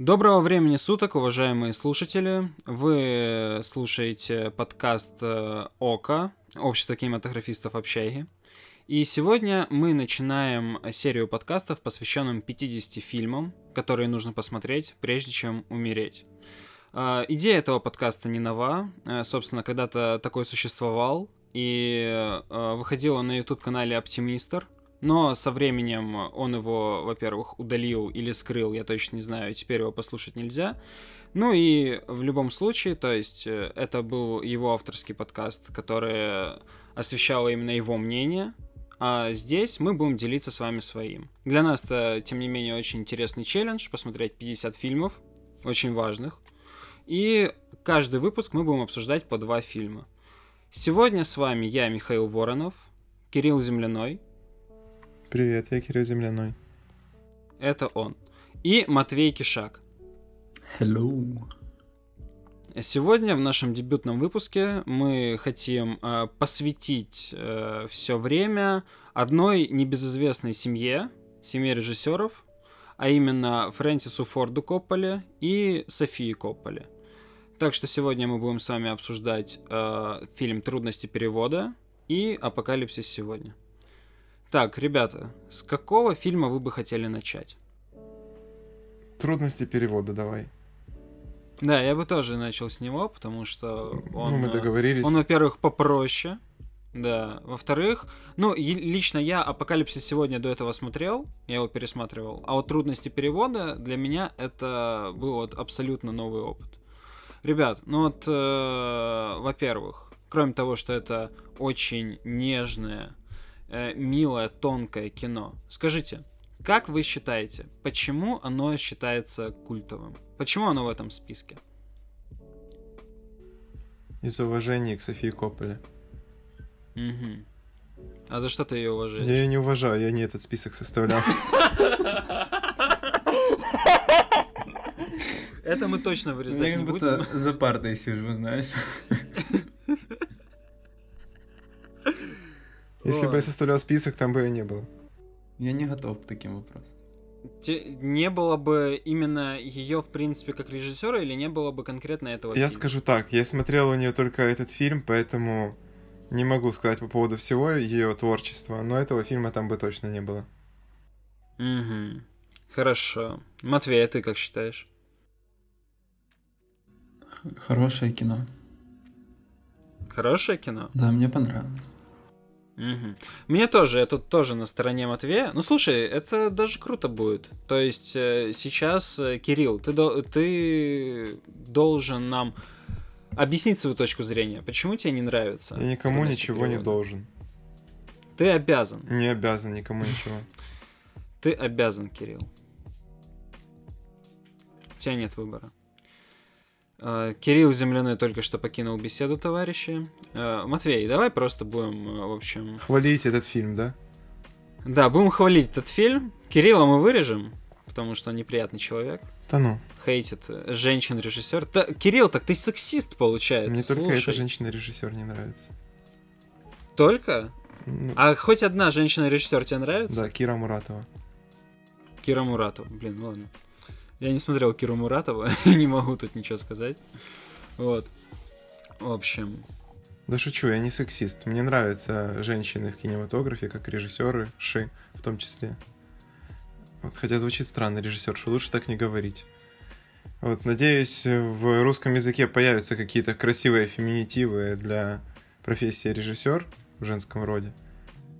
Доброго времени суток, уважаемые слушатели. Вы слушаете подкаст э, ОКО, Общество кинематографистов Общаги. И сегодня мы начинаем серию подкастов, посвященным 50 фильмам, которые нужно посмотреть, прежде чем умереть. Э, идея этого подкаста не нова. Э, собственно, когда-то такой существовал, и выходила на YouTube-канале Оптимистр, но со временем он его, во-первых, удалил или скрыл, я точно не знаю, теперь его послушать нельзя. Ну и в любом случае, то есть э, это был его авторский подкаст, который освещал именно его мнение, а здесь мы будем делиться с вами своим. Для нас это, тем не менее, очень интересный челлендж, посмотреть 50 фильмов, очень важных. И каждый выпуск мы будем обсуждать по два фильма. Сегодня с вами я, Михаил Воронов, Кирилл Земляной, Привет, я Кирилл Земляной. Это он. И Матвей Кишак. Hello. Сегодня в нашем дебютном выпуске мы хотим э, посвятить э, все время одной небезызвестной семье, семье режиссеров, а именно Фрэнсису Форду Копполе и Софии Копполе. Так что сегодня мы будем с вами обсуждать э, фильм «Трудности перевода» и «Апокалипсис сегодня». Так, ребята, с какого фильма вы бы хотели начать? Трудности перевода давай. Да, я бы тоже начал с него, потому что он... Ну, мы договорились. Он, во-первых, попроще. Да. Во-вторых, ну, лично я «Апокалипсис» сегодня до этого смотрел, я его пересматривал, а вот «Трудности перевода» для меня это был вот абсолютно новый опыт. Ребят, ну вот, э, во-первых, кроме того, что это очень нежная, э, милое, тонкое кино. Скажите, как вы считаете, почему оно считается культовым? Почему оно в этом списке? Из уважения к Софии Копполе. Угу. А за что ты ее уважаешь? Я ее не уважаю, я не этот список составлял. Это мы точно вырезать не будем. за партой сижу, знаешь. Если бы я составлял список, там бы ее не было. Я не готов к таким вопросам. Не было бы именно ее, в принципе, как режиссера, или не было бы конкретно этого Я фильма? скажу так, я смотрел у нее только этот фильм, поэтому не могу сказать по поводу всего ее творчества, но этого фильма там бы точно не было. Угу. Хорошо. Матвей, а ты как считаешь? Хорошее кино. Хорошее кино? Да, мне понравилось. Угу. Мне тоже, я тут тоже на стороне Матвея. Ну слушай, это даже круто будет. То есть э, сейчас, э, Кирилл, ты, до, ты должен нам объяснить свою точку зрения. Почему тебе не нравится? Я никому ничего перевода? не должен. Ты обязан. Не обязан никому ничего. Ты обязан, Кирилл. У тебя нет выбора. Э, Кирилл Земляной только что покинул беседу, товарищи. Э, Матвей, давай просто будем, э, в общем... Хвалить этот фильм, да? Да, будем хвалить этот фильм. Кирилла мы вырежем, потому что он неприятный человек. Да ну. Хейтит женщин-режиссер. Да, Кирилл, так ты сексист, получается. Мне Слушай. только эта женщина-режиссер не нравится. Только? Ну... А хоть одна женщина-режиссер тебе нравится? Да, Кира Муратова. Кира Муратова, блин, ладно. Я не смотрел Киру Муратова, не могу тут ничего сказать. Вот. В общем. Да шучу, я не сексист. Мне нравятся женщины в кинематографе, как режиссеры, ши в том числе. Вот, хотя звучит странно, режиссерша, лучше так не говорить. Вот, надеюсь, в русском языке появятся какие-то красивые феминитивы для профессии режиссер в женском роде.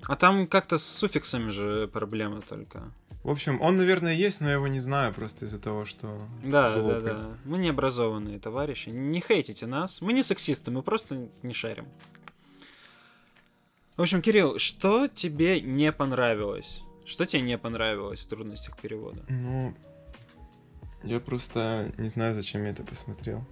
А там как-то с суффиксами же проблема только. В общем, он, наверное, есть, но я его не знаю просто из-за того, что... Да, глупый. да, да. Мы не образованные товарищи. Не хейтите нас. Мы не сексисты, мы просто не шарим. В общем, Кирилл, что тебе не понравилось? Что тебе не понравилось в трудностях перевода? Ну, я просто не знаю, зачем я это посмотрел.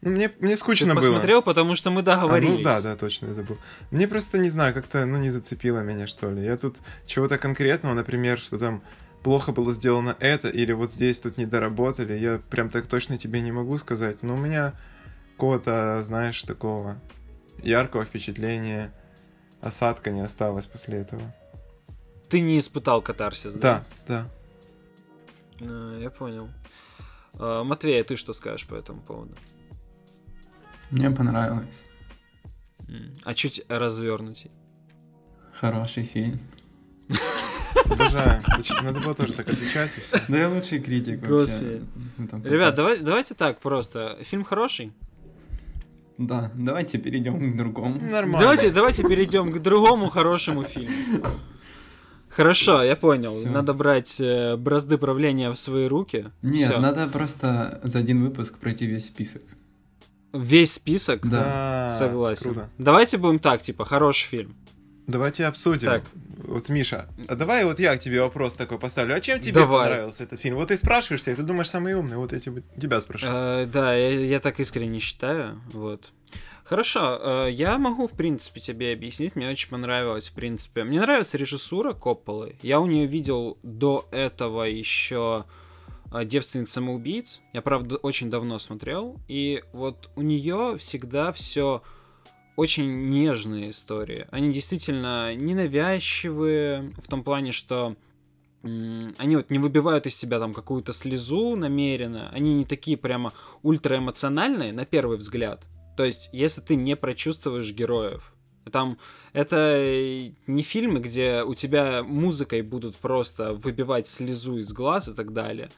Ну, мне, мне скучно Ты было. посмотрел, потому что мы договорились. А, ну да, да, точно, я забыл. Мне просто, не знаю, как-то, ну, не зацепило меня, что ли. Я тут чего-то конкретного, например, что там плохо было сделано это, или вот здесь тут не доработали, я прям так точно тебе не могу сказать. Но у меня какого-то, знаешь, такого яркого впечатления осадка не осталось после этого. Ты не испытал катарсис, да? Да, да. А, я понял. А, Матвей, а ты что скажешь по этому поводу? Мне понравилось. А чуть развернутей. Хороший фильм. Обожаю. Надо было тоже так отвечать и все. Да я лучший критик Господи. вообще. этом Ребят, давай, давайте так просто. Фильм хороший? Да, давайте перейдем к другому. Нормально. Давайте, давайте перейдем к другому хорошему фильму. Хорошо, я понял. Всё. Надо брать э, бразды правления в свои руки. Нет, Всё. надо просто за один выпуск пройти весь список. Весь список. Да. Согласен. Круто. Давайте будем так, типа, хороший фильм. Давайте обсудим. Так. Вот, Миша, а давай вот я к тебе вопрос такой поставлю. А чем тебе Давай. понравился этот фильм? Вот ты спрашиваешь всех, ты думаешь самый умный, вот я тебе, тебя спрошу. Э, да, я, я так искренне считаю. Вот. Хорошо, э, я могу, в принципе, тебе объяснить. Мне очень понравилось, в принципе. Мне нравится режиссура Копполы. Я у нее видел до этого еще девственниц самоубийц. Я, правда, очень давно смотрел. И вот у нее всегда все очень нежные истории. Они действительно ненавязчивые в том плане, что они вот не выбивают из себя там какую-то слезу намеренно. Они не такие прямо ультраэмоциональные на первый взгляд. То есть, если ты не прочувствуешь героев, там это э, не фильмы, где у тебя музыкой будут просто выбивать слезу из глаз и так далее.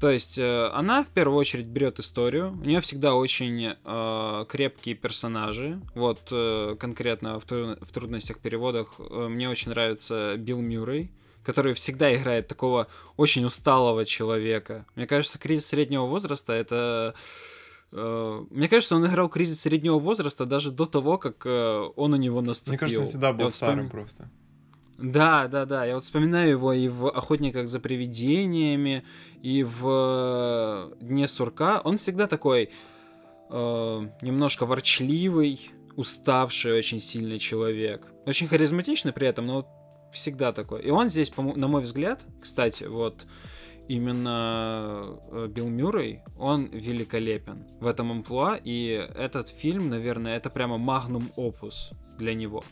То есть э, она в первую очередь берет историю. У нее всегда очень э, крепкие персонажи. Вот э, конкретно в, тру- в трудностях переводах э, мне очень нравится Билл Мюррей, который всегда играет такого очень усталого человека. Мне кажется, кризис среднего возраста это мне кажется, он играл кризис среднего возраста даже до того, как э, он у него наступил. Мне кажется, он всегда был вот старым вспом- просто. да, да, да. Я вот вспоминаю его и в Охотниках за привидениями, и в э, Дне сурка. Он всегда такой э, немножко ворчливый, уставший очень сильный человек. Очень харизматичный при этом, но всегда такой. И он здесь, на мой взгляд, кстати, вот именно э, Билл Мюррей, он великолепен в этом амплуа, и этот фильм, наверное, это прямо магнум опус для него.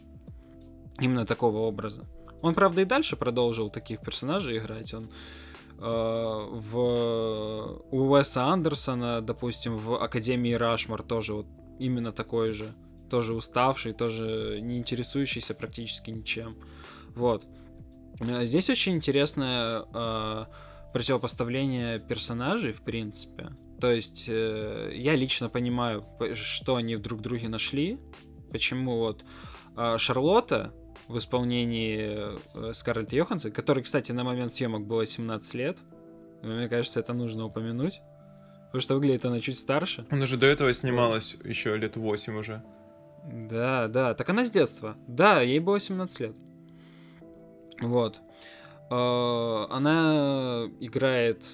Именно такого образа. Он, правда, и дальше продолжил таких персонажей играть. Он э, в у Уэса Андерсона, допустим, в Академии Рашмар тоже вот именно такой же. Тоже уставший, тоже не интересующийся практически ничем. Вот. Э, Здесь очень интересное э, противопоставление персонажей, в принципе. То есть э, я лично понимаю, что они друг в друге нашли, почему вот э, Шарлотта в исполнении э, Скарлетт Йоханссон, которой, кстати, на момент съемок было 17 лет, мне кажется, это нужно упомянуть, потому что выглядит она чуть старше. Он уже до этого снималась еще лет 8 уже. Да, да, так она с детства. Да, ей было 17 лет. Вот. Э, Она играет...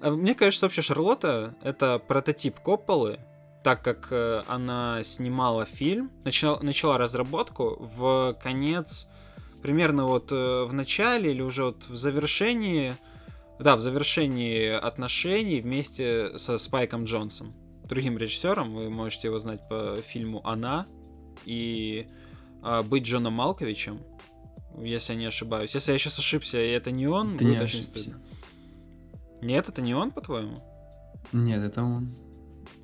а Мне кажется, вообще Шарлотта — это прототип Копполы, так как э, она снимала фильм, начала, начала разработку в конец, примерно вот э, в начале или уже вот в завершении, да, в завершении отношений вместе со Спайком Джонсом, другим режиссером, вы можете его знать по фильму «Она» и «Быть Джоном Малковичем», если я не ошибаюсь. Если я сейчас ошибся, и это не он, Ты будет не очень ошибся. стыдно. Нет, это не он, по-твоему? Нет, это он.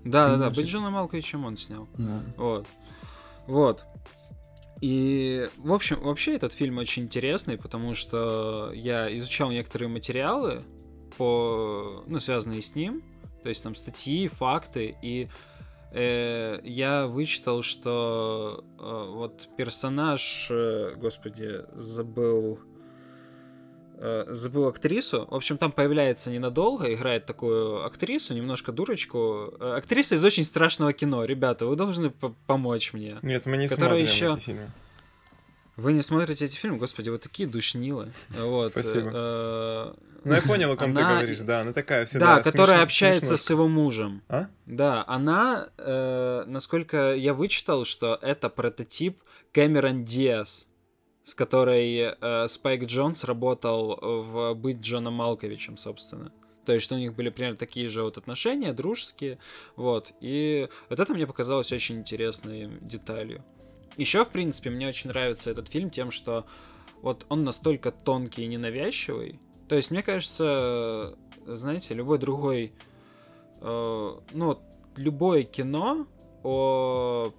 Да, Ты да, да, быть ошибся. Джоном Малковичем он снял. Да. Вот. Вот. И, в общем, вообще этот фильм очень интересный, потому что я изучал некоторые материалы, по, ну, связанные с ним, то есть там статьи, факты, и э, я вычитал, что э, вот персонаж, э, господи, забыл, э, забыл актрису. В общем, там появляется ненадолго, играет такую актрису, немножко дурочку. Э, Актриса из очень страшного кино. Ребята, вы должны по- помочь мне. Нет, мы не смотрим еще- эти фильмы. Вы не смотрите эти фильмы? Господи, вы такие душнилы. Вот. Спасибо. Ну, я понял, о ком ты Она- говоришь, да, она такая всегда Да, которая смешно- общается смешнушка. с его мужем. А? Да, она, э, насколько я вычитал, что это прототип Кэмерон Диас, с которой э, Спайк Джонс работал в «Быть Джоном Малковичем», собственно. То есть, что у них были примерно такие же вот отношения, дружеские, вот. И вот это мне показалось очень интересной деталью. Еще, в принципе, мне очень нравится этот фильм тем, что вот он настолько тонкий и ненавязчивый, То есть, мне кажется, знаете, любой другой, э, ну, любое кино о,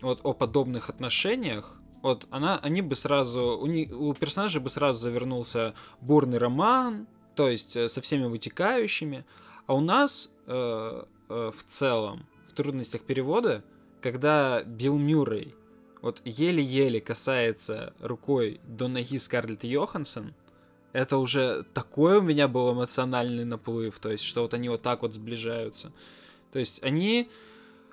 вот, о подобных отношениях, вот она, они бы сразу, у, них, у персонажа бы сразу завернулся бурный роман, то есть э, со всеми вытекающими, а у нас э, э, в целом в трудностях перевода, когда Билл Мюррей вот еле-еле касается рукой до ноги Скарлетт Йоханссон, это уже такой у меня был эмоциональный наплыв, то есть, что вот они вот так вот сближаются. То есть, они,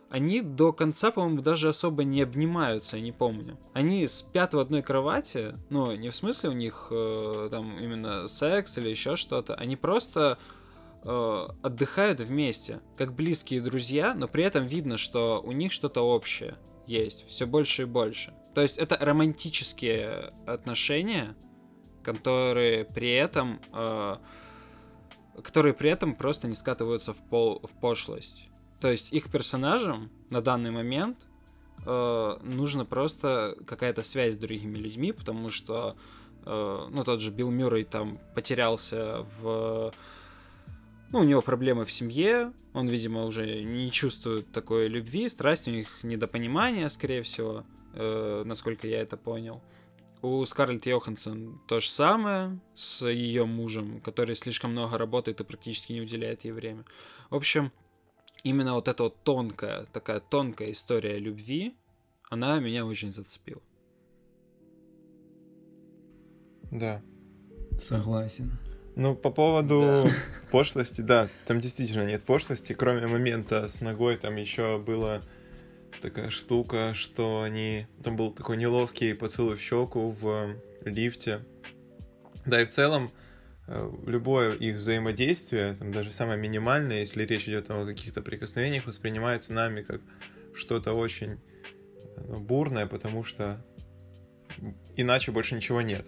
они до конца, по-моему, даже особо не обнимаются, я не помню. Они спят в одной кровати, ну, не в смысле у них э, там именно секс или еще что-то, они просто э, отдыхают вместе, как близкие друзья, но при этом видно, что у них что-то общее есть, все больше и больше. То есть это романтические отношения, которые при этом, э, которые при этом просто не скатываются в, пол, в пошлость. То есть их персонажам на данный момент э, нужно просто какая-то связь с другими людьми, потому что, э, ну, тот же Билл Мюррей там потерялся в... Ну, у него проблемы в семье, он, видимо, уже не чувствует такой любви, страсти, у них недопонимание, скорее всего, э, насколько я это понял. У Скарлетт Йоханссон то же самое с ее мужем, который слишком много работает и практически не уделяет ей время. В общем, именно вот эта вот тонкая, такая тонкая история любви, она меня очень зацепила. Да. Согласен. Ну, по поводу да. пошлости, да, там действительно нет пошлости, кроме момента с ногой, там еще было такая штука, что они... Там был такой неловкий поцелуй в щеку в лифте. Да, и в целом э, любое их взаимодействие, там даже самое минимальное, если речь идет о каких-то прикосновениях, воспринимается нами как что-то очень ну, бурное, потому что иначе больше ничего нет,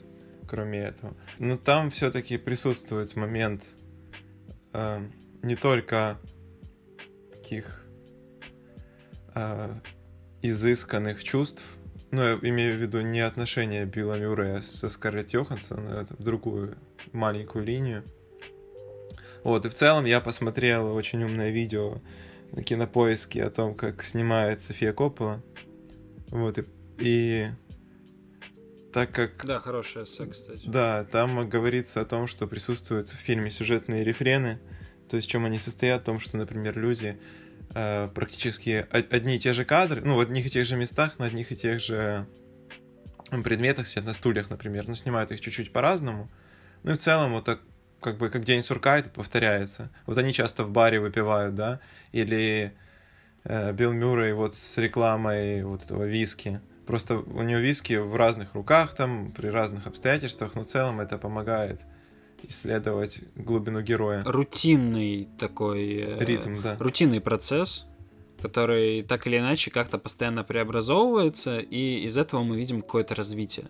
кроме этого. Но там все-таки присутствует момент э, не только таких э, изысканных чувств. Ну, я имею в виду не отношения Билла Мюррея со Скарлетт Йоханссон, а это в другую маленькую линию. Вот, и в целом я посмотрел очень умное видео на кинопоиске о том, как снимает София Коппола. Вот, и, и так как... Да, хорошая эссе, кстати. Да, там говорится о том, что присутствуют в фильме сюжетные рефрены, то есть в чем они состоят, в том, что, например, люди э, практически одни и те же кадры, ну, в одних и тех же местах, на одних и тех же предметах сидят на стульях, например, но снимают их чуть-чуть по-разному. Ну и в целом вот так, как бы, как день сурка это повторяется. Вот они часто в баре выпивают, да, или э, Билл Мюррей вот с рекламой вот этого виски. Просто у него виски в разных руках там, при разных обстоятельствах, но в целом это помогает исследовать глубину героя. Рутинный такой... Э, Ритм, да. Рутинный процесс, который так или иначе как-то постоянно преобразовывается, и из этого мы видим какое-то развитие.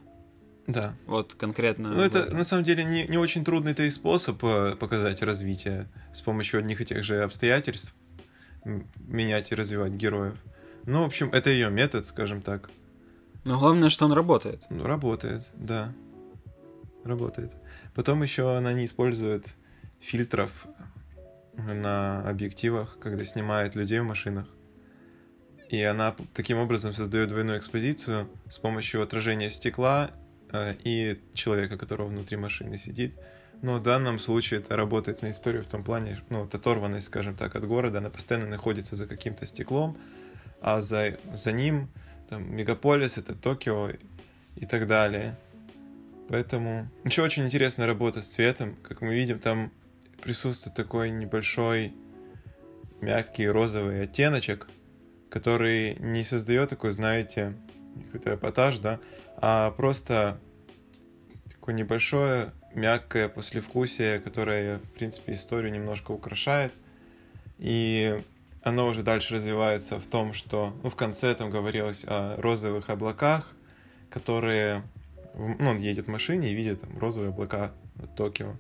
Да. Вот конкретно. Ну, это на самом деле не, не очень трудный то и способ э, показать развитие с помощью одних и тех же обстоятельств, менять и развивать героев. Ну, в общем, это ее метод, скажем так. Но главное, что он работает. Ну, работает, да. Работает. Потом еще она не использует фильтров на объективах, когда снимает людей в машинах. И она таким образом создает двойную экспозицию с помощью отражения стекла э, и человека, которого внутри машины сидит. Но в данном случае это работает на историю в том плане, ну, вот оторванность, скажем так, от города, она постоянно находится за каким-то стеклом, а за, за ним там мегаполис, это Токио и так далее. Поэтому еще очень интересная работа с цветом. Как мы видим, там присутствует такой небольшой мягкий розовый оттеночек, который не создает такой, знаете, какой-то эпатаж, да, а просто такое небольшое мягкое послевкусие, которое, в принципе, историю немножко украшает. И оно уже дальше развивается в том, что ну, в конце там говорилось о розовых облаках, которые ну, он едет в машине и видит там, розовые облака над Токио,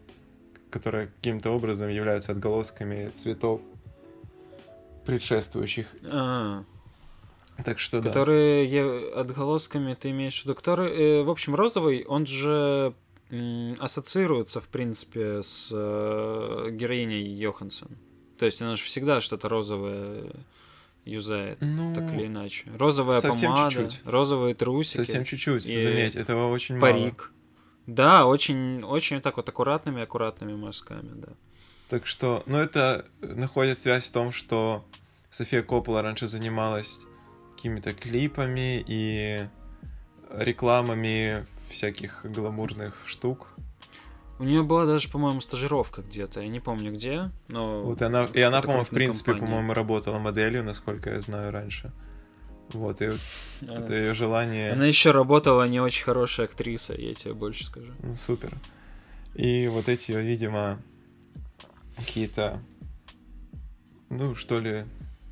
которые каким-то образом являются отголосками цветов предшествующих. А, так что да. Которые отголосками ты имеешь в виду? Который, э, в общем, розовый, он же ассоциируется, в принципе, с э, героиней Йоханссон. То есть она же всегда что-то розовое юзает, Ну, так или иначе. Розовая совсем помада, чуть-чуть. розовые трусики, совсем чуть-чуть, и заметь, этого очень мало. парик. Да, очень, очень так вот аккуратными, аккуратными мазками, да. Так что, ну это находит связь в том, что София Коппола раньше занималась какими-то клипами и рекламами всяких гламурных штук. У нее была даже, по-моему, стажировка где-то, я не помню где, но... Вот и она, и она, по-моему, в принципе, компании. по-моему, работала моделью, насколько я знаю раньше. Вот, и вот А. это ее желание. Она еще работала не очень хорошая актриса, я тебе больше скажу. Ну, супер. И вот эти, видимо, какие-то, ну, что ли,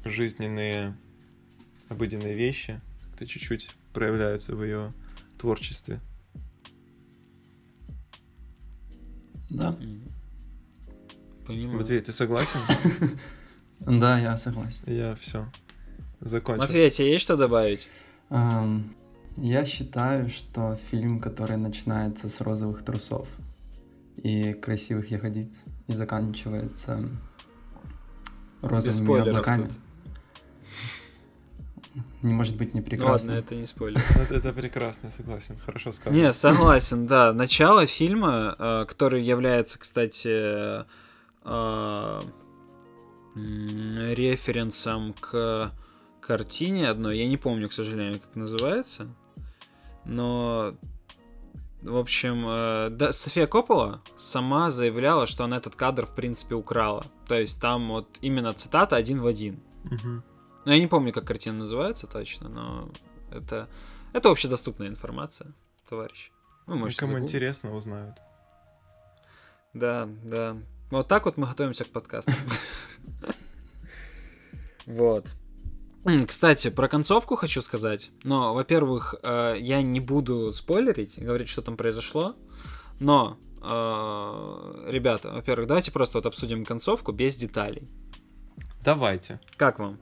жизненные, обыденные вещи как-то чуть-чуть проявляются в ее творчестве. Да. Понимаю. Матвей, ты согласен? да, я согласен. Я все закончил. Матвей, а тебе есть что добавить? Ам, я считаю, что фильм, который начинается с розовых трусов и красивых ягодиц и заканчивается розовыми облаками, тут. Не может быть не Ну прекрасно. ладно, это не спойлер. Это, это прекрасно, согласен. Хорошо сказано. Не, согласен, да. Начало фильма, э, который является, кстати, э, референсом к картине одной. Я не помню, к сожалению, как называется. Но, в общем, э, да, София Коппола сама заявляла, что она этот кадр, в принципе, украла. То есть там вот именно цитата один в один. Мгм. Ну, я не помню, как картина называется точно, но это, это общедоступная информация, товарищ. Вы И можете Кому загуглить. интересно, узнают. Да, да. Вот так вот мы готовимся к подкасту. Вот. Кстати, про концовку хочу сказать. Но, во-первых, э, я не буду спойлерить говорить, что там произошло. Но, э, ребята, во-первых, давайте просто вот обсудим концовку без деталей. Давайте. Как вам?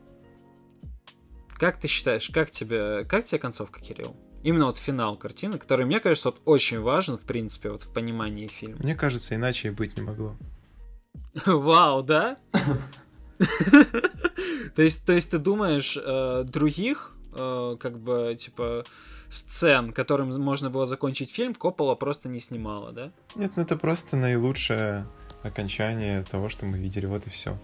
Как ты считаешь, как тебе, как тебе концовка, Кирилл? Именно вот финал картины, который, мне кажется, вот очень важен, в принципе, вот в понимании фильма. Мне кажется, иначе и быть не могло. Вау, да? То есть, то есть ты думаешь, э, других, э, как бы, типа, сцен, которым можно было закончить фильм, Коппола просто не снимала, да? Нет, ну это просто наилучшее окончание того, что мы видели. Вот и все.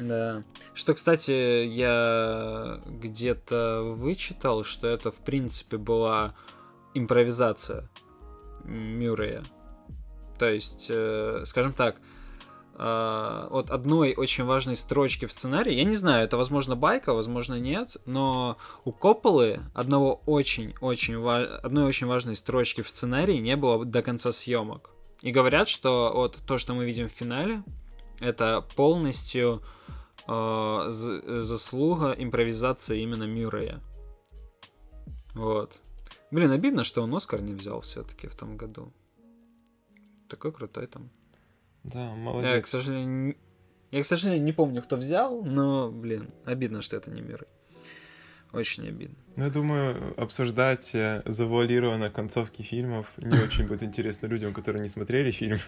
Да. Что, кстати, я где-то вычитал, что это, в принципе, была импровизация Мюррея. То есть, э, скажем так, э, от одной очень важной строчки в сценарии, я не знаю, это, возможно, байка, возможно, нет, но у Копполы одного очень-очень ва- одной очень важной строчки в сценарии не было до конца съемок. И говорят, что вот то, что мы видим в финале, это полностью заслуга импровизации именно Мюррея. Вот. Блин, обидно, что он Оскар не взял все-таки в том году. Такой крутой там. Да, Я, к молодец. сожалению, я, к сожалению, не помню, кто взял, но, блин, обидно, что это не Мюррей. Очень обидно. Ну, я думаю, обсуждать э, завуалированно концовки фильмов не очень будет интересно людям, которые не смотрели фильм.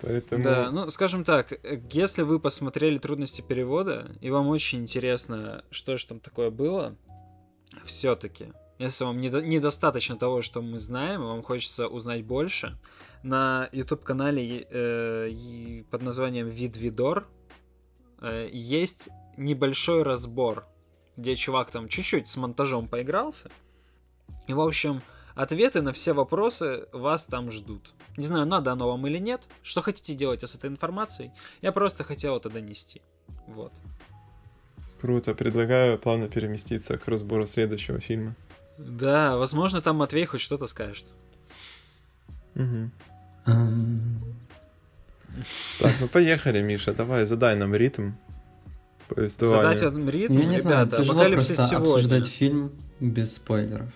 Поэтому... Да, ну, скажем так, если вы посмотрели трудности перевода, и вам очень интересно, что же там такое было, все-таки, если вам недо- недостаточно того, что мы знаем, и вам хочется узнать больше, на YouTube-канале э, под названием Видвидор э, есть небольшой разбор, где чувак там чуть-чуть с монтажом поигрался. И, в общем, ответы на все вопросы вас там ждут. Не знаю, надо оно вам или нет. Что хотите делать с этой информацией? Я просто хотел это донести. Вот. Круто. Предлагаю плавно переместиться к разбору следующего фильма. Да, возможно, там Матвей хоть что-то скажет. Ам, Так, ну поехали, Миша, давай, задай нам ритм повествования. Задать один ритм, Я не знаю, ребята, тяжело апокалипсис просто сегодня. обсуждать фильм без спойлеров.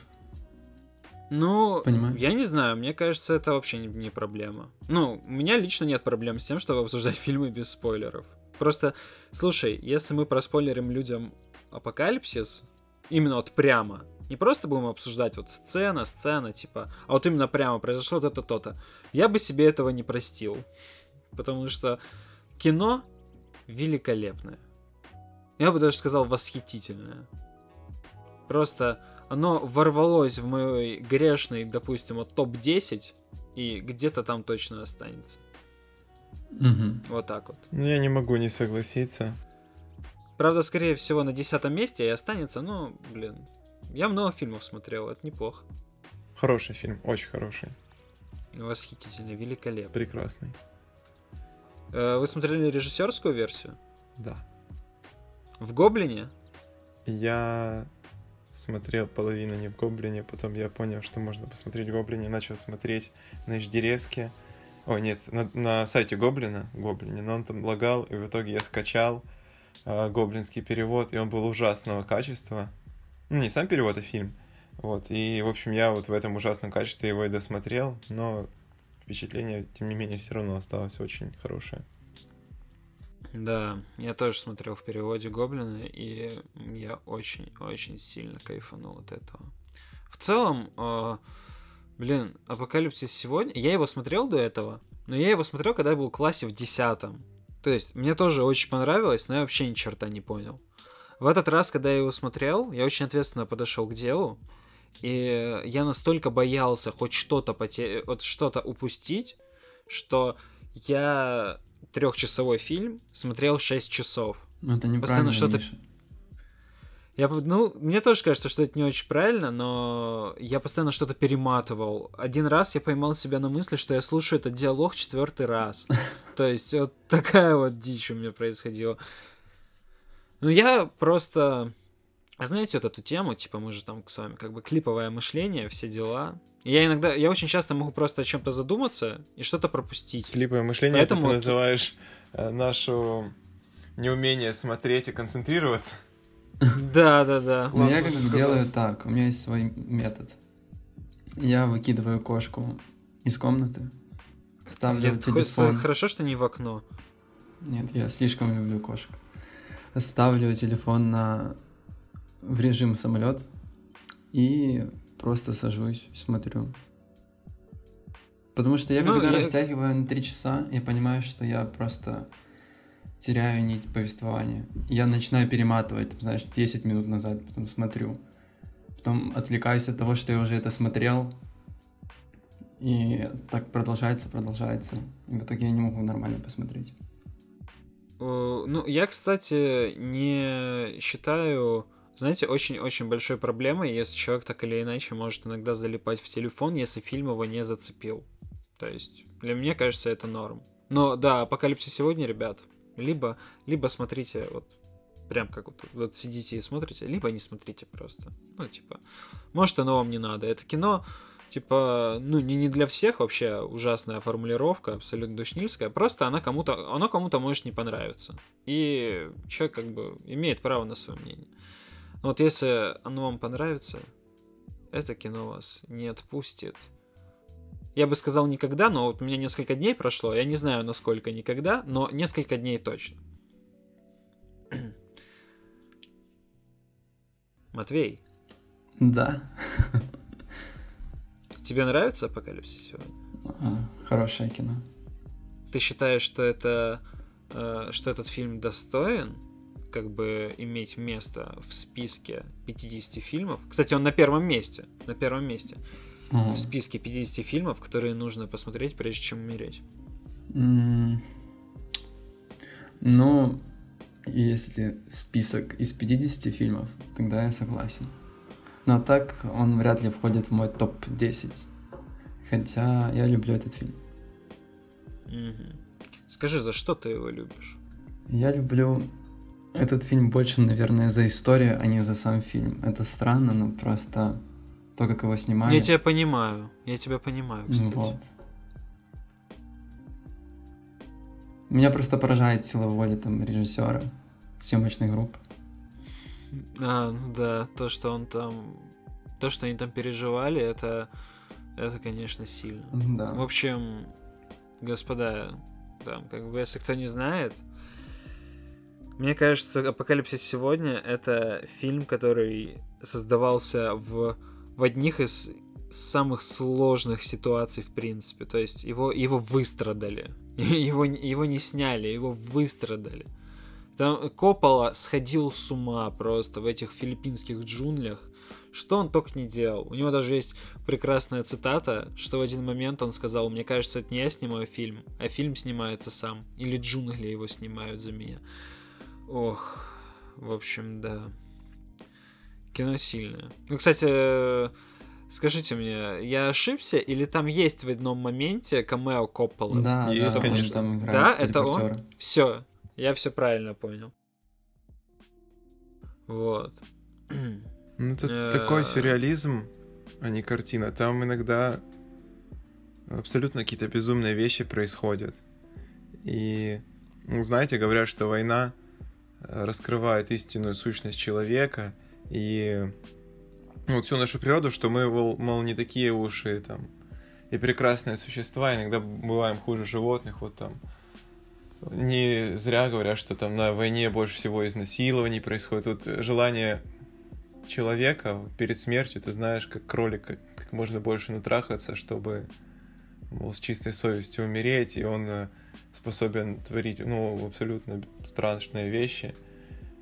Ну, Понимаю. я не знаю, мне кажется, это вообще не, не проблема. Ну, у меня лично нет проблем с тем, чтобы обсуждать фильмы без спойлеров. Просто, слушай, если мы проспойлерим людям апокалипсис, именно вот прямо, не просто будем обсуждать вот сцена, сцена, типа, а вот именно прямо произошло то-то, то-то, я бы себе этого не простил. Потому что кино великолепное. Я бы даже сказал восхитительное. Просто оно ворвалось в мой грешный, допустим, вот топ-10, и где-то там точно останется. Угу. Вот так вот. Ну, я не могу не согласиться. Правда, скорее всего, на десятом месте и останется, ну, блин. Я много фильмов смотрел, это неплохо. Хороший фильм, очень хороший. Восхитительный, великолепный. Прекрасный. Э, Вы смотрели режиссерскую версию? Да. В Гоблине? Я смотрел половину не в Гоблине, потом я понял, что можно посмотреть Гоблине, начал смотреть на HDRS. О, нет, на, на сайте Гоблина, Гоблине, но он там лагал, и в итоге я скачал э, гоблинский перевод, и он был ужасного качества. Ну, не сам перевод, а фильм. Вот, и, в общем, я вот в этом ужасном качестве его и досмотрел, но впечатление, тем не менее, все равно осталось очень хорошее. Да, я тоже смотрел в переводе Гоблина, и я очень-очень сильно кайфанул от этого. В целом, э, блин, Апокалипсис сегодня... Я его смотрел до этого, но я его смотрел, когда я был в классе в десятом. То есть, мне тоже очень понравилось, но я вообще ни черта не понял. В этот раз, когда я его смотрел, я очень ответственно подошел к делу, и я настолько боялся хоть что-то поте... вот что-то упустить, что я трехчасовой фильм смотрел 6 часов. Ну, это неправильно, что-то- Миша. Я, ну, мне тоже кажется, что это не очень правильно, но я постоянно что-то перематывал. Один раз я поймал себя на мысли, что я слушаю этот диалог четвертый раз. То есть вот такая вот дичь у меня происходила. Ну, я просто... А знаете вот эту тему, типа мы же там с вами как бы клиповое мышление, все дела. Я иногда, я очень часто могу просто о чем-то задуматься и что-то пропустить. Клиповое мышление, Поэтому это ты вот- называешь э, нашу неумение смотреть и концентрироваться. Да, да, да. Ну, Я как ты сказал. делаю так, у меня есть свой метод. Я выкидываю кошку из комнаты, ставлю Я- телефон. Хорошо, что не в окно. Нет, я слишком люблю кошек. Ставлю телефон на в режим самолет и просто сажусь, смотрю. Потому что я Ну, когда я- растягиваю на три часа, я понимаю, что я просто теряю нить повествования. Я начинаю перематывать, знаешь, 10 минут назад, потом смотрю. Потом отвлекаюсь от того, что я уже это смотрел. И так продолжается, продолжается. И в итоге я не могу нормально посмотреть. Э, Ну, я, кстати, не считаю, знаете, очень-очень большой проблемой, если человек так или иначе может иногда залипать в телефон, если фильм его не зацепил. То есть, для меня кажется, это норм. Но да, апокалипсис сегодня, ребят, либо, либо смотрите вот прям как вот, вот сидите и смотрите, либо не смотрите просто. Ну, типа, может, оно вам не надо. Это кино, типа, ну, не, не для всех вообще ужасная формулировка, абсолютно душнильская, просто она кому-то, оно кому-то может не понравиться. И человек как бы имеет право на свое мнение. Но вот если оно вам понравится, это кино вас не отпустит. Я бы сказал никогда, но вот у меня несколько дней прошло, я не знаю, насколько никогда, но несколько дней точно. Матвей, Да. тебе нравится апокалипсис сегодня? А, Хорошее кино. Ты считаешь, что это э, что этот фильм достоин как бы иметь место в списке 50 фильмов? Кстати, он на первом месте. На первом месте. О. В списке 50 фильмов, которые нужно посмотреть, прежде чем умереть. М, Ну, если список из 50 фильмов, тогда я согласен. Но так он вряд ли входит в мой топ-10. Хотя я люблю этот фильм. Мгм. Скажи, за что ты его любишь? Я люблю этот фильм больше, наверное, за историю, а не за сам фильм. Это странно, но просто то, как его снимали. Я тебя понимаю. Я тебя понимаю, кстати. Вот. Меня просто поражает сила воли там режиссера, съемочной группы. А, ну да, то, что он там... То, что они там переживали, это... Это, конечно, сильно. Да. В общем, господа, там, как бы, если кто не знает, Мне кажется, «Апокалипсис сегодня» — это фильм, который создавался в, в одних из самых сложных ситуаций, в принципе. То есть его, его выстрадали. Его, его не сняли, его выстрадали. Там Коппола сходил с ума просто в этих филиппинских джунглях. Что он только не делал. У него даже есть прекрасная цитата, что в один момент он сказал, мне кажется, это не я снимаю фильм, а фильм снимается сам. Или джунгли его снимают за меня. Ох, в общем, да. Кино сильное. Ну, кстати, скажите мне, я ошибся, или там есть в одном моменте камео Коппола? Да, Есть, да, он конечно. там играет Да, это он? Все, я все правильно понял. Вот. Ну, это Э. такой сюрреализм, а не картина. Там иногда абсолютно какие-то безумные вещи происходят. И, знаете, говорят, что война раскрывает истинную сущность человека и ну, вот всю нашу природу, что мы, мол, не такие уши там и прекрасные существа, иногда бываем хуже животных, вот там. Не зря говорят, что там на войне больше всего изнасилований происходит. Тут желание человека перед смертью, ты знаешь, как кролик, как, можно больше натрахаться, чтобы, с чистой совестью умереть, и он э, способен творить, ну, абсолютно страшные вещи,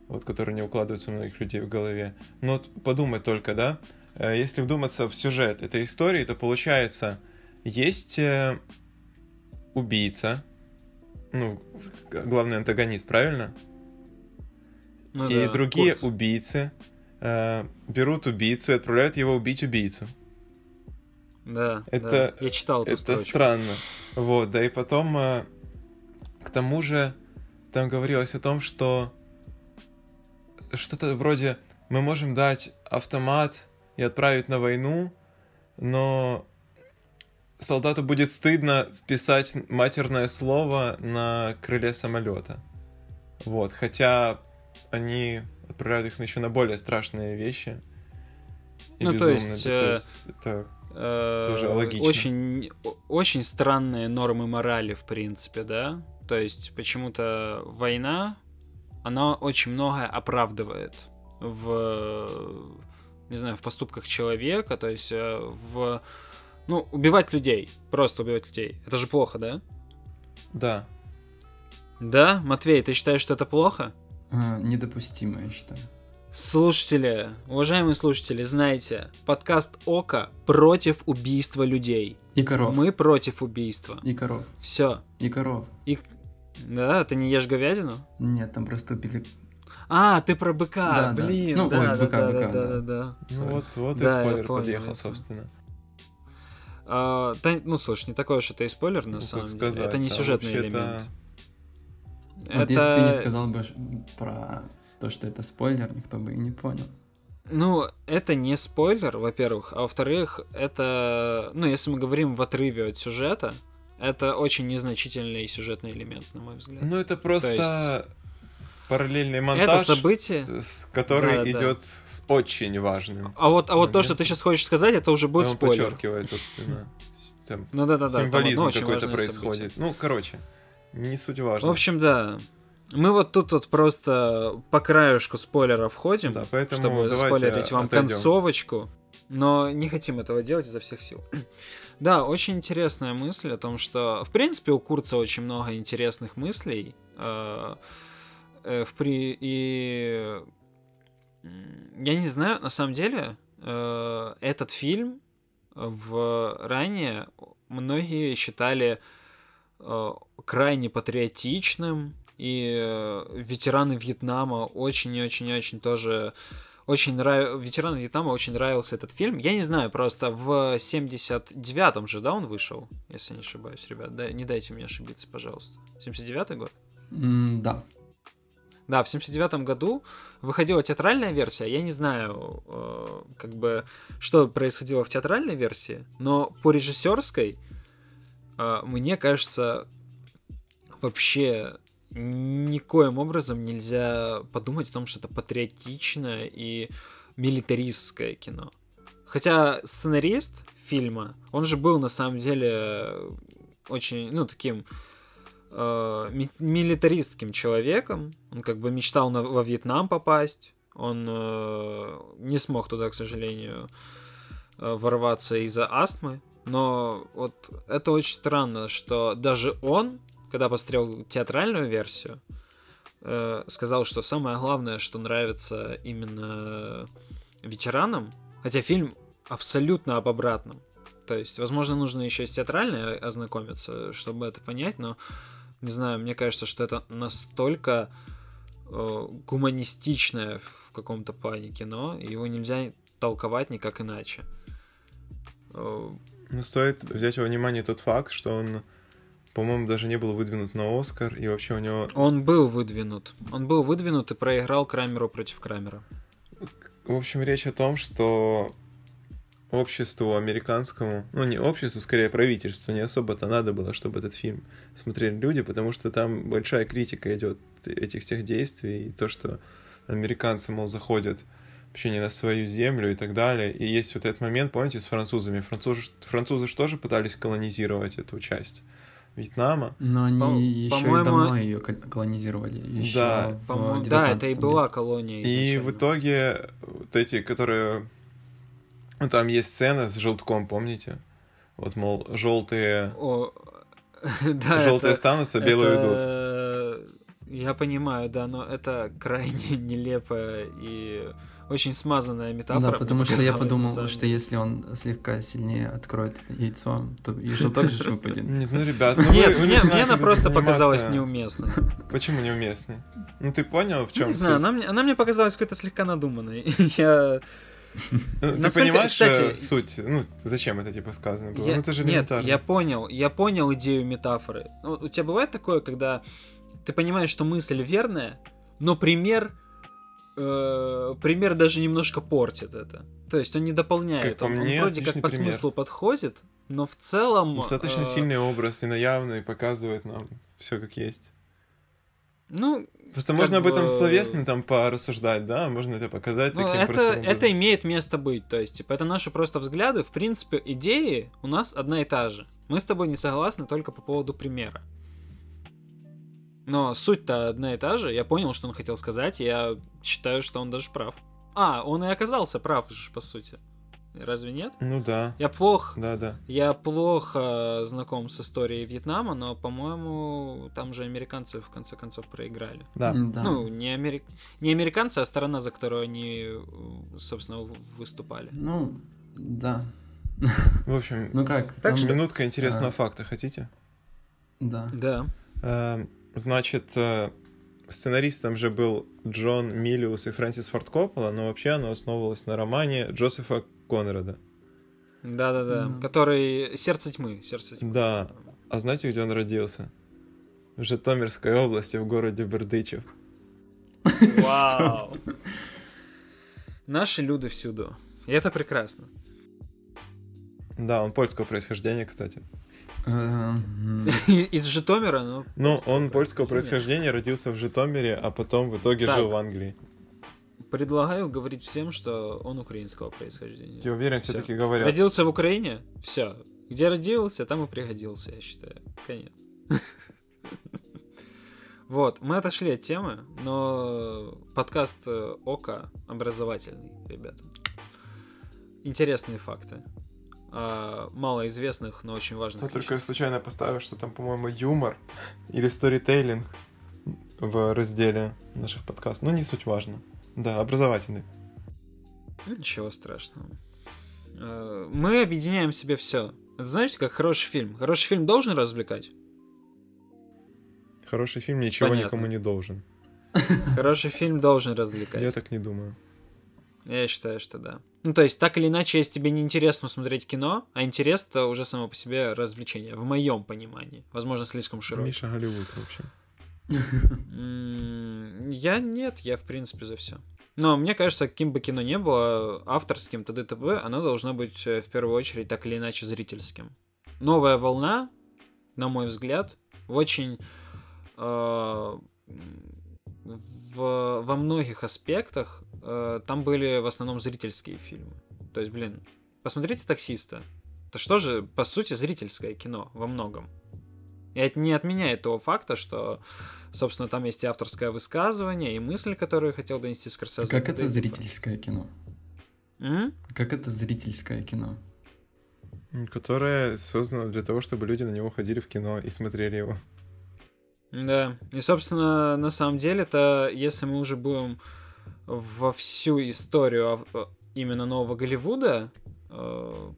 вот, которые не укладываются у многих людей в голове. Но вот подумай только, да, э, если вдуматься в сюжет этой истории, то получается, есть э, убийца, ну, главный антагонист, правильно? Ну и да, другие Курт. убийцы э, берут убийцу и отправляют его убить убийцу. Да, Это- да. Я читал эту Это строчку. странно. Вот, да и потом, э, к тому же, там говорилось о том, что что-то вроде мы можем дать автомат и отправить на войну, но солдату будет стыдно писать матерное слово на крыле самолета. Вот, хотя они отправляют их еще на более страшные вещи. И Ну, то безумные. есть, Да, э, есть это Тоже логично. Очень, очень странные нормы морали, в принципе, да. То есть почему-то война, она очень многое оправдывает в, не знаю, в поступках человека, то есть э, в, ну, убивать людей, просто убивать людей. Это же плохо, да? Да. Да, Матвей, ты считаешь, что это плохо? А, недопустимо, я считаю. Слушатели, уважаемые слушатели, знаете, подкаст Ока против убийства людей. И коров. Мы против убийства. И коров. Все. И коров. И... Да, ты не ешь говядину? Нет, там просто убили... А, ты про быка, Да, да. блин, Ну, да, ой, да, быка, да, быка, да, да, да. да. Ну вот, вот Да, и спойлер понял, подъехал, собственно. А, да, ну, слушай, не такой уж это и спойлер, на Ну, самом деле. сказать, Это не а сюжетный элемент. Вот если ты не сказал бы про то, что это спойлер, никто бы и не понял. Ну, это не спойлер, во-первых, а во-вторых, это, ну, если мы говорим в отрыве от сюжета, это очень незначительный сюжетный элемент, на мой взгляд. Ну это просто параллельный это монтаж, событие. с- который Да, да. идет с очень важным. А вот, а вот то, что ты сейчас хочешь сказать, это уже будет Он спойлер. подчеркивает, собственно, там, Ну да, да, да. символизм какой-то происходит. происходит. Ну, короче, не суть важно. В общем, да. Мы вот тут вот просто по краешку спойлеров входим, да, поэтому чтобы давайте заспойлерить вам отойдем. концовочку, но не хотим этого делать изо всех сил. да, очень интересная мысль о том, что, в принципе, у Курца очень много интересных мыслей. э, э, в при... И я не знаю, на самом деле, э, этот фильм в ранее многие считали крайне патриотичным, и э, ветераны Вьетнама очень и очень и очень тоже очень нрав... ветеранам Вьетнама очень нравился этот фильм. Я не знаю, просто в 79-м же, да, он вышел, если не ошибаюсь, ребят. Да, не дайте мне ошибиться, пожалуйста. 79-й год? М, да. Да, в 79 году выходила театральная версия. Я не знаю, э, как бы, что происходило в театральной версии, но по режиссерской, э, мне кажется, вообще никоим образом нельзя подумать о том, что это патриотичное и милитаристское кино. Хотя сценарист фильма, он же был на самом деле очень, ну, таким э, ми- милитаристским человеком. Он как бы мечтал на, во Вьетнам попасть. Он э, не смог туда, к сожалению, э, ворваться из-за астмы. Но вот это очень странно, что даже он, когда посмотрел театральную версию, э, сказал, что самое главное, что нравится именно ветеранам, хотя фильм абсолютно об обратном. То есть, возможно, нужно еще с театральной ознакомиться, чтобы это понять, но не знаю, мне кажется, что это настолько э, гуманистичное в каком-то плане кино, и его нельзя толковать никак иначе. Э, Ну, стоит взять во внимание тот факт, что он, по-моему, даже не был выдвинут на Оскар, и вообще у него... Он был выдвинут. Он был выдвинут и проиграл Крамеру против Крамера. В общем, речь о том, что обществу американскому, ну не обществу, скорее правительству, не особо-то надо было, чтобы этот фильм смотрели люди, потому что там большая критика идет этих всех действий, и то, что американцы, мол, заходят вообще не на свою землю и так далее. И есть вот этот момент, помните, с французами. Французы, французы же тоже пытались колонизировать эту часть Вьетнама. Но они По- еще и по-моему, давно ее колонизировали. Еще Да, в По-моему, да, это и 19 была колония. И в изначально. итоге вот эти, которые... Ну, там есть сцена с желтком, помните? Вот, мол, желтые, О, да, желтые это- останутся, белые уйдут. это- Я понимаю, да, но это крайне нелепая и очень смазанная метафора. Да, потому что я подумал, что если он слегка сильнее откроет яйцо, то и желток же выпадет. Нет, ну, ребят, ну Нет, вы- мне, мне она просто показалась неуместной. Почему неуместной? Ну, ты понял, в чем Не знаю, она мне, она мне показалась какой-то слегка надуманной. Я... Ну, Ты понимаешь кстати, э, суть? Ну, зачем это, типа, сказано было? Я- Ну, это же Нет, я понял, я понял идею метафоры. Ну, у тебя бывает такое, когда ты понимаешь, что мысль верная, но пример, э, пример даже немножко портит это. То есть он не дополняет, Как он, он мне, вроде как по пример. смыслу подходит, но в целом... Достаточно э, сильный образ и наявно, и показывает нам все как есть. Ну, Просто можно об этом бы- словесно там порассуждать, да, можно это показать ну, таким это, простым образом. это имеет место быть. То есть, типа, это наши просто взгляды. В принципе, идеи у нас одна и та же. Мы с тобой не согласны только по поводу примера. Но суть-то одна и та же. Я понял, что он хотел сказать, и я считаю, что он даже прав. А, он и оказался прав же, по сути. Разве нет? Ну да, Я плохо, да, да. я плохо знаком с историей Вьетнама, но, по-моему, там же американцы в конце концов проиграли. Да. Да. Ну, не, амери- не американцы, а сторона, за которую они, собственно, выступали. Ну, да. В общем, Ну как? с- Так что- минутка интересного а. факта, хотите? Да. Да. Значит, э, сценаристом же был Джон Миллиус и Фрэнсис Форд Коппола, но вообще оно основывалось на романе Джозефа Конрада. Да-да-да. Да. Который «Сердце тьмы». «Сердце тьмы». Да. А знаете, где он родился? В Житомирской области, в городе Бердычев. Вау. Наши люди всюду. И это прекрасно. Да, он польского происхождения, кстати. Э, м, Из Житомира, ну... Ну, он польского происхождения. родился в Житомире, а потом в итоге Так. жил в Англии. Предлагаю говорить всем, что он украинского происхождения. Я уверен, Всё. все-таки говорят. Родился в Украине, все. Где родился, там и пригодился, я считаю. Конец. Вот, мы отошли от темы, но подкаст э, Ока образовательный, ребята. Интересные факты. О малоизвестных, но очень важных Я только случайно поставил, что там, по-моему, юмор или сторитейлинг в разделе наших подкастов. Ну, не суть важно. Да, образовательный. Ну, Ничего страшного. Э, Мы объединяем в себе все. Это знаете, как хороший фильм. Хороший фильм должен развлекать. Хороший фильм ничего Понятно. никому не должен. Хороший фильм должен развлекать. Я так не думаю. Я считаю, что да. Ну, то есть, так или иначе, если тебе не интересно смотреть кино, а интерес это уже само по себе развлечение, в моем понимании. Возможно, слишком широкий. Миша Голливуд, в общем. М, Я нет, я в принципе за все. Но мне кажется, каким бы кино ни было, авторским, т.д. т.п., оно должно быть э, в первую очередь так или иначе зрительским. Новая волна, на мой взгляд, в очень э, в, во многих аспектах э, там были в основном зрительские фильмы. То есть, блин, посмотрите таксиста. Это что же, по сути, зрительское кино во многом. И это не отменяет того факта, что, собственно, там есть и авторское высказывание, и мысль, которую хотел донести Скорсезе. Как это т.п. зрительское кино? М? Как это зрительское кино? Которое создано для того, чтобы люди на него ходили в кино и смотрели его. Да. И, собственно, на самом деле, это если мы уже будем во всю историю именно нового Голливуда э,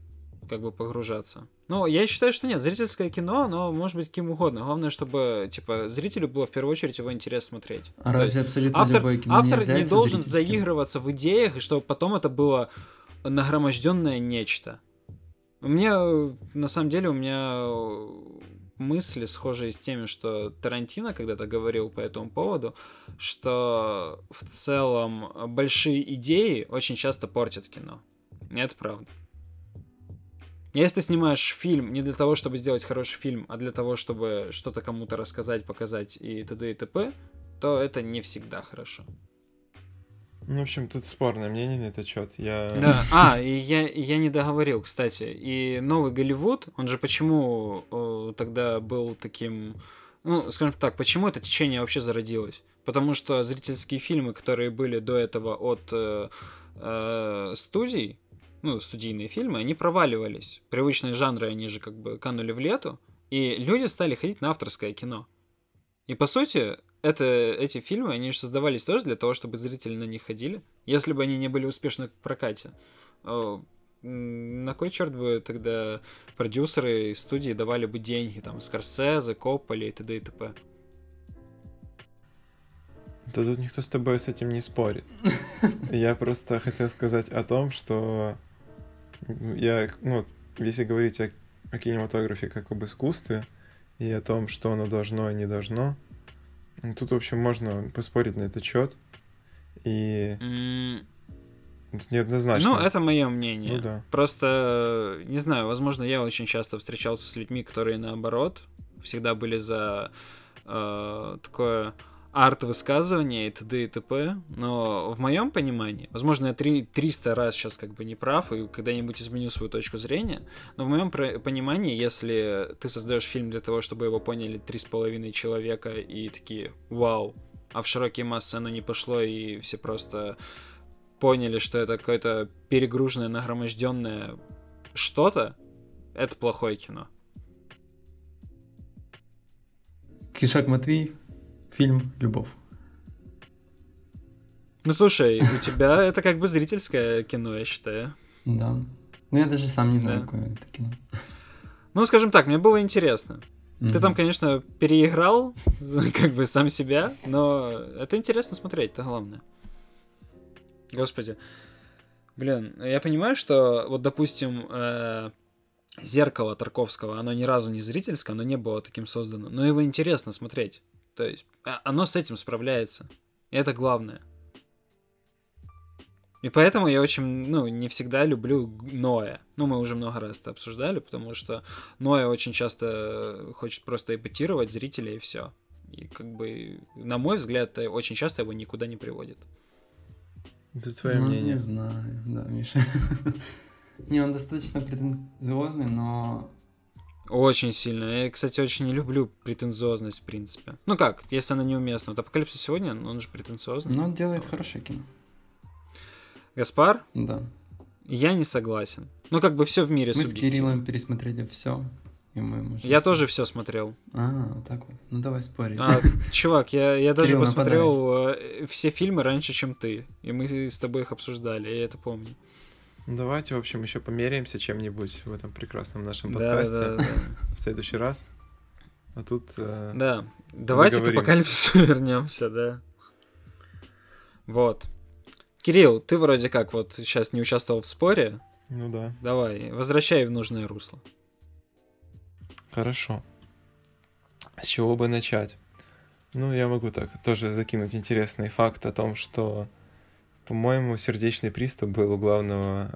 как бы погружаться. Ну, я считаю, что нет, зрительское кино, оно может быть каким угодно. Главное, чтобы, типа, зрителю было в первую очередь его интерес смотреть. А То есть разве абсолютно автор, любое кино автор не, является должен заигрываться в идеях, и чтобы потом это было нагроможденное нечто. Мне, э, на самом деле, у меня э, мысли схожие с теми, что Тарантино когда-то говорил по этому поводу, что в целом большие идеи очень часто портят кино. Это правда. Если ты снимаешь фильм не для того, чтобы сделать хороший фильм, а для того, чтобы что-то кому-то рассказать, показать и т.д. и т.п., то это не всегда хорошо. Ну, в общем, тут спорное мнение на этот счет. Я... Да. А, и я, я не договорил, кстати. И новый Голливуд, он же почему э, тогда был таким... Ну, скажем так, почему это течение вообще зародилось? Потому что зрительские фильмы, которые были до этого от э, э, студий, ну, студийные фильмы, они проваливались. Привычные жанры, они же как бы канули в лету, и люди стали ходить на авторское кино. И по сути, это, эти фильмы, они же создавались тоже для того, чтобы зрители на них ходили. Если бы они не были успешны в прокате. М, На кой черт бы тогда продюсеры и студии давали бы деньги, там, Скорсезе, Копполи и т.д. и т.п. Да тут никто с тобой с этим не спорит. Я просто хотел сказать о том, что я, ну, если говорить о, о кинематографе как об искусстве и о том, что оно должно и не должно, тут, в общем, можно поспорить на этот счет. И М, тут неоднозначно. Ну, это мое мнение. Ну да. Просто, не знаю, возможно, я очень часто встречался с людьми, которые наоборот всегда были за э, такое арт-высказывание и т.д. и т.п. Но в моем понимании, возможно, я три- 300 раз сейчас как бы не прав и когда-нибудь изменю свою точку зрения, но в моем понимании, если ты создаешь фильм для того, чтобы его поняли три с половиной человека и такие «Вау!», а в широкие массы оно не пошло, и все просто поняли, что это какое-то перегруженное, нагроможденное что-то, это плохое кино. Кишак Матвей, фильм «Любовь». Ну слушай, у тебя это как бы зрительское кино, я считаю. Да. Ну, я даже сам не знаю, Да. какое это кино. Ну, скажем так, мне было интересно. Ты Мгм. там, конечно, переиграл, как бы сам себя, но это интересно смотреть, это главное. Господи. Блин, я понимаю, что вот, допустим, э, зеркало Тарковского, оно ни разу не зрительское, оно не было таким создано, но его интересно смотреть. То есть а- оно с этим справляется. И это главное. И поэтому я очень, ну, не всегда люблю Ноя. Ну, мы уже много раз это обсуждали, потому что Ноя очень часто хочет просто эпатировать зрителя и все. И как бы, на мой взгляд, э, очень часто его никуда не приводит. Это твое Ну, мнение. Не знаю, да, Миша. Не, он достаточно претенциозный, но Очень сильно. Я, кстати, очень не люблю претенциозность, в принципе. Ну как, если она неуместна. Вот Апокалипсис сегодня, он же претенциозный. но он делает хорошее кино. Гаспар, Да. я не согласен. Ну, как бы все в мире Мы с. Кириллом пересмотрели все. И мы можем Я спорить. тоже все смотрел. А, вот так вот. Ну давай спорить. А, чувак, я, я даже Кирилл, посмотрел э, все фильмы раньше, чем ты. И мы с тобой их обсуждали, я это помню. Давайте, в общем, еще померяемся чем-нибудь в этом прекрасном нашем Да, подкасте да, да. в следующий раз. А тут... э, Да, давайте к Договорим. апокалипсису вернемся, да. Вот. Кирилл, ты вроде как вот сейчас не участвовал в споре. Ну да. Давай, возвращай в нужное русло. Хорошо. С чего бы начать? Ну, я могу так тоже закинуть интересный факт о том, что, по-моему, сердечный приступ был у главного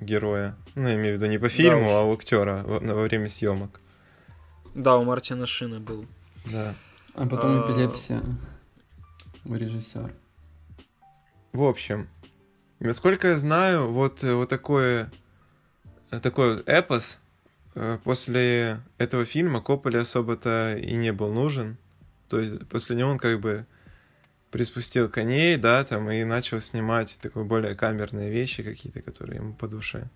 героя. Ну, я имею в виду не по фильму, уж. а у актера во, во время съемок. Да, у Мартина Шина был. Да. А потом А. эпилепсия у режиссера. В общем, насколько я знаю, вот, э, вот такое, э, такой вот эпос э, после этого фильма Копполе особо-то и не был нужен. То есть после него он как бы приспустил коней, да, там, и начал снимать такое более камерные вещи какие-то, которые ему по душе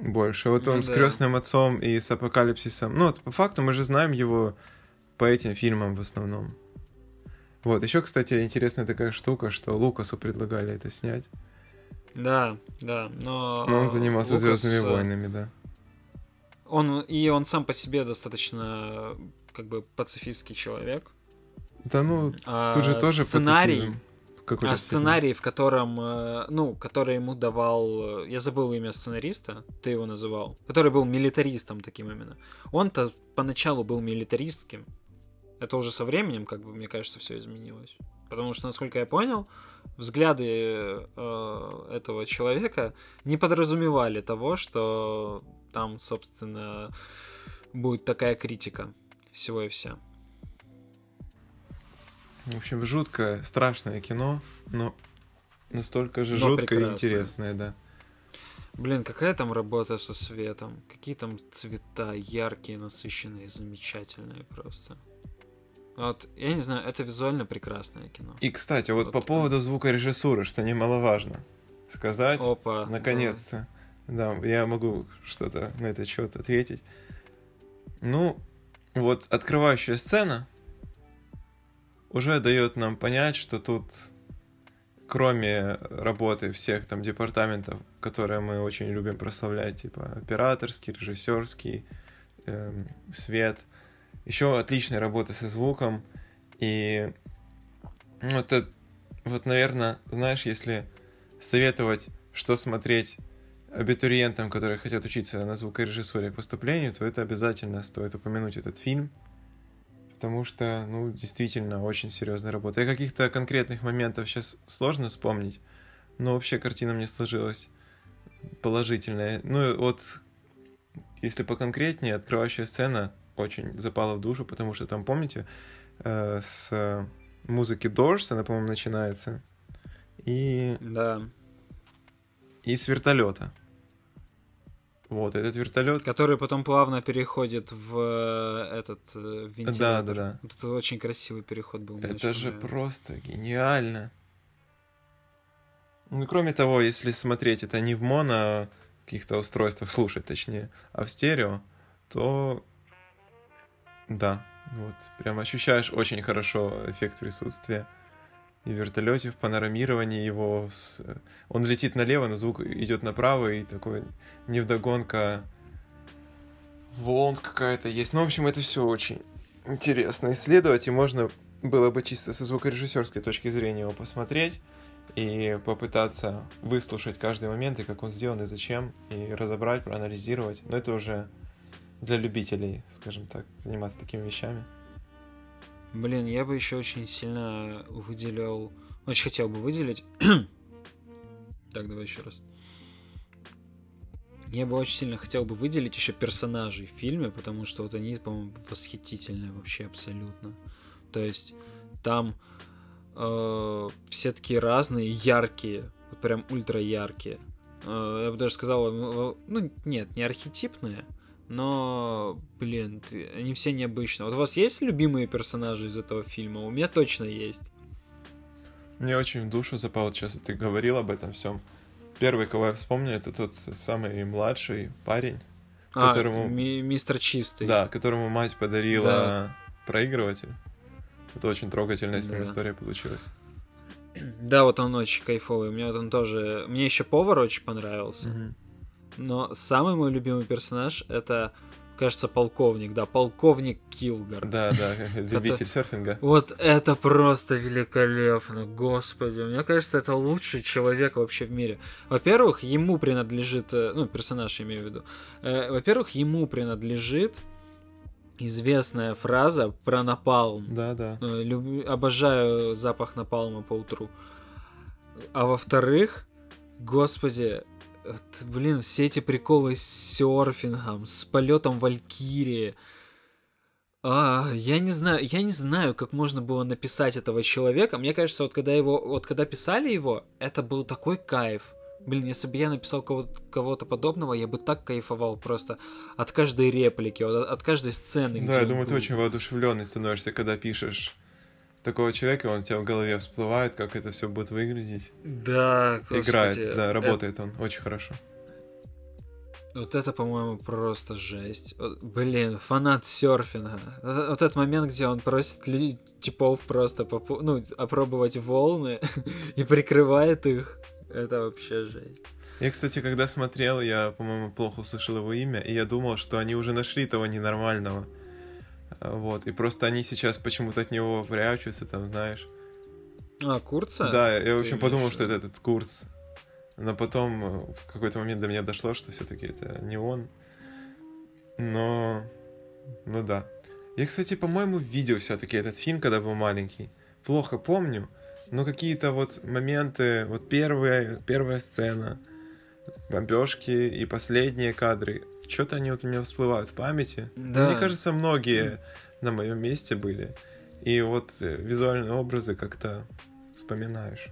больше. Вот он ну, с да. крестным отцом и с апокалипсисом. Ну, вот, по факту мы же знаем его по этим фильмам в основном. Вот, еще, кстати, интересная такая штука, что Лукасу предлагали это снять. Да, да, но... Но он занимался Лукас... Звездными э, войнами, да. Он, и он сам по себе достаточно, как бы, пацифистский человек. Да ну, а, тут же тоже сценарий, а сценарий, в котором, э, ну, который ему давал, э, я забыл имя сценариста, ты его называл, который был милитаристом таким именно. Он-то поначалу был милитаристским. Это уже со временем, как бы, мне кажется, все изменилось. Потому что, насколько я понял, взгляды э, этого человека не подразумевали того, что там, собственно, будет такая критика всего и вся. В общем, жуткое, страшное кино, но настолько же но жуткое и интересное, да. Блин, какая там работа со светом? Какие там цвета яркие, насыщенные, замечательные просто. Вот, я не знаю, это визуально прекрасное кино. И, кстати, вот, вот по поводу звукорежиссуры, что немаловажно сказать, Опа, наконец-то, да. да, я могу что-то на этот счет ответить. Ну, вот открывающая сцена, уже дает нам понять, что тут кроме работы всех там департаментов, которые мы очень любим прославлять, типа операторский, режиссерский, эм, свет, еще отличная работа со звуком. И вот, это, вот, наверное, знаешь, если советовать, что смотреть абитуриентам, которые хотят учиться на звукорежиссуре к поступлению, то это обязательно стоит упомянуть этот фильм потому что, ну, действительно, очень серьезная работа. И каких-то конкретных моментов сейчас сложно вспомнить, но вообще картина мне сложилась положительная. Ну, вот, если поконкретнее, открывающая сцена очень запала в душу, потому что там, помните, э, с музыки Doors, она, по-моему, начинается, и... Да. И с вертолета. Вот, этот вертолет. Который потом плавно переходит в э, этот э, вентилятор. Да, да, да. Вот это очень красивый переход был. Это же нравится. просто гениально. Ну, кроме того, если смотреть это не в моно каких-то устройствах, слушать точнее, а в стерео, то да, вот, прям ощущаешь очень хорошо эффект присутствия и в вертолете, в панорамировании его. С... Он летит налево, на звук идет направо, и такой невдогонка волн какая-то есть. Ну, в общем, это все очень интересно исследовать, и можно было бы чисто со звукорежиссерской точки зрения его посмотреть и попытаться выслушать каждый момент, и как он сделан, и зачем, и разобрать, проанализировать. Но это уже для любителей, скажем так, заниматься такими вещами. Блин, я бы еще очень сильно выделил... Очень хотел бы выделить... так, давай еще раз. Я бы очень сильно хотел бы выделить еще персонажей в фильме, потому что вот они, по-моему, восхитительные вообще абсолютно. То есть там э, все такие разные, яркие, прям ультра яркие. Э, я бы даже сказал, ну нет, не архетипные, но, блин, ты, они все необычные. Вот у вас есть любимые персонажи из этого фильма? У меня точно есть. Мне очень в душу запал, сейчас ты говорил об этом всем. Первый, кого я вспомню, это тот самый младший парень, а, которому... Ми- мистер Чистый. Да, которому мать подарила да. проигрыватель. Это очень трогательная с ним да. история получилась. Да, вот он очень кайфовый. Мне вот он тоже... Мне еще повар очень понравился. Угу. Но самый мой любимый персонаж это, кажется, полковник, да, полковник Килгар. Да, да, любитель серфинга. Вот это просто великолепно, господи. Мне кажется, это лучший человек вообще в мире. Во-первых, ему принадлежит, э, ну, персонаж я имею в виду. Э, во-первых, ему принадлежит известная фраза про напалм. Да, да. Э, люб... Обожаю запах напалма по утру. А во-вторых, господи, блин, все эти приколы с серфингом, с полетом Валькирии. А, я не знаю, я не знаю, как можно было написать этого человека. Мне кажется, вот когда его, вот когда писали его, это был такой кайф. Блин, если бы я написал кого-то, кого-то подобного, я бы так кайфовал просто от каждой реплики, от, от каждой сцены. Да, я думаю, был. ты очень воодушевленный становишься, когда пишешь такого человека, он у тебя в голове всплывает, как это все будет выглядеть. Да, господи. Играет, да, работает это... он очень хорошо. Вот это, по-моему, просто жесть. Блин, фанат серфинга. Вот этот момент, где он просит людей, типов просто попу- ну, опробовать волны и прикрывает их. Это вообще жесть. Я, кстати, когда смотрел, я, по-моему, плохо услышал его имя, и я думал, что они уже нашли того ненормального. Вот, и просто они сейчас почему-то от него прячутся, там, знаешь. А, Курца? Да, я, в общем, подумал, что это этот Курц. Но потом э, в какой-то момент до меня дошло, что все-таки это не он. Но... Ну да. Я, кстати, по-моему, видел все-таки этот фильм, когда был маленький. Плохо помню, но какие-то вот моменты, вот первая, первая сцена, бомбежки и последние кадры, что-то они вот у меня всплывают в памяти. Да. Мне кажется, многие на моем месте были. И вот э, визуальные образы как-то вспоминаешь.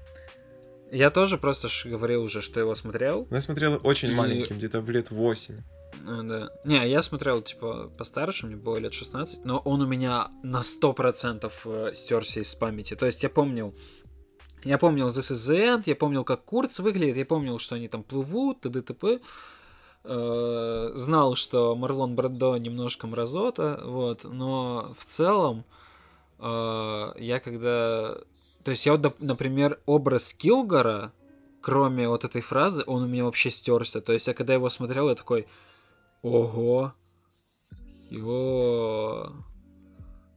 Я тоже просто говорил уже, что его смотрел. Но я смотрел очень и... маленьким, где-то в лет 8. Ну, да. Не, я смотрел, типа, постарше, мне было лет 16, но он у меня на 100% э, стерся из памяти. То есть я помнил, я помнил This is the End, я помнил, как Курц выглядит, я помнил, что они там плывут, т.д. т.п. Э, знал, что Марлон Брандо немножко мразота, вот, но в целом э, я когда то есть я вот, например, образ Килгора, кроме вот этой фразы, он у меня вообще стерся. То есть я когда его смотрел, я такой, ого, ё,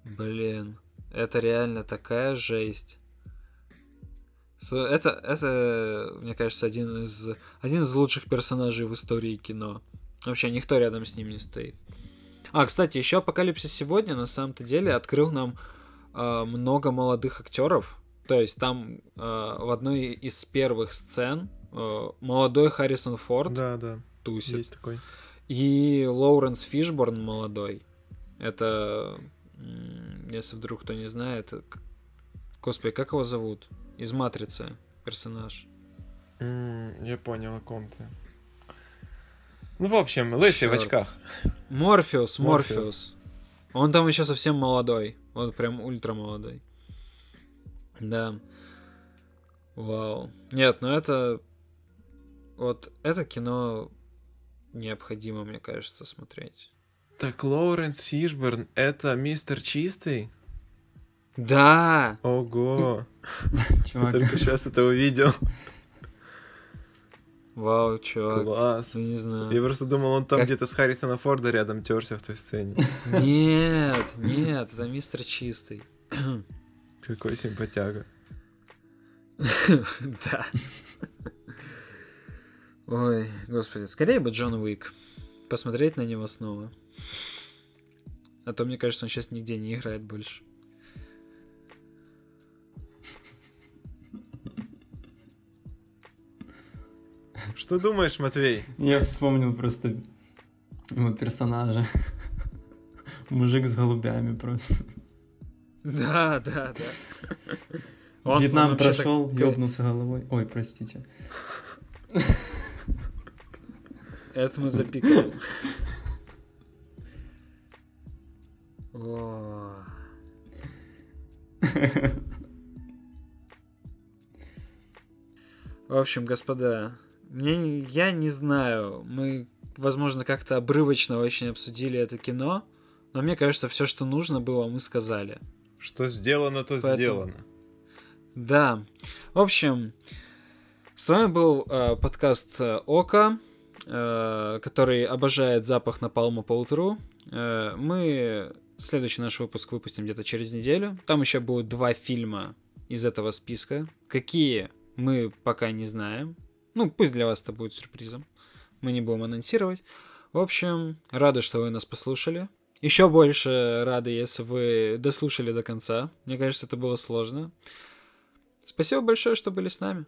блин, это реально такая жесть. Это, это, мне кажется, один из, один из лучших персонажей в истории кино. Вообще никто рядом с ним не стоит. А, кстати, еще Апокалипсис сегодня на самом-то деле открыл нам э, много молодых актеров, то есть там э, в одной из первых сцен э, молодой Харрисон Форд да, да. тусит. Есть такой. И Лоуренс Фишборн молодой. Это, если вдруг кто не знает, Господи, как его зовут? Из Матрицы персонаж. Mm, я понял, о ком ты. Ну, в общем, Лэсси в очках. Морфеус, Морфеус. Он там еще совсем молодой. Он прям ультра молодой. Да. Вау. Нет, ну это... Вот это кино необходимо, мне кажется, смотреть. Так Лоуренс Фишберн — это мистер Чистый? Да! Ого! Я только сейчас это увидел. Вау, чувак. Класс. Ну, не знаю. Я просто думал, он там как... где-то с Харрисона Форда рядом терся в той сцене. Нет, нет, это мистер Чистый. Какой симпатяга. Да. Ой, господи, скорее бы Джон Уик. Посмотреть на него снова. А то, мне кажется, он сейчас нигде не играет больше. Что думаешь, Матвей? Я вспомнил просто вот персонажа. Мужик с голубями просто. Да, да, да. Он, Вьетнам он прошел, так... ёбнулся головой. Ой, простите. Это мы запикали. О. В общем, господа, мне, я не знаю, мы, возможно, как-то обрывочно очень обсудили это кино, но мне кажется, все, что нужно было, мы сказали. Что сделано, то Поэтому... сделано. Да. В общем, с вами был э, подкаст э, Ока, э, который обожает запах напалма по утру. Э, мы следующий наш выпуск выпустим где-то через неделю. Там еще будет два фильма из этого списка. Какие мы пока не знаем. Ну, пусть для вас это будет сюрпризом. Мы не будем анонсировать. В общем, рады, что вы нас послушали. Еще больше рады, если вы дослушали до конца. Мне кажется, это было сложно. Спасибо большое, что были с нами.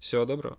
Всего доброго.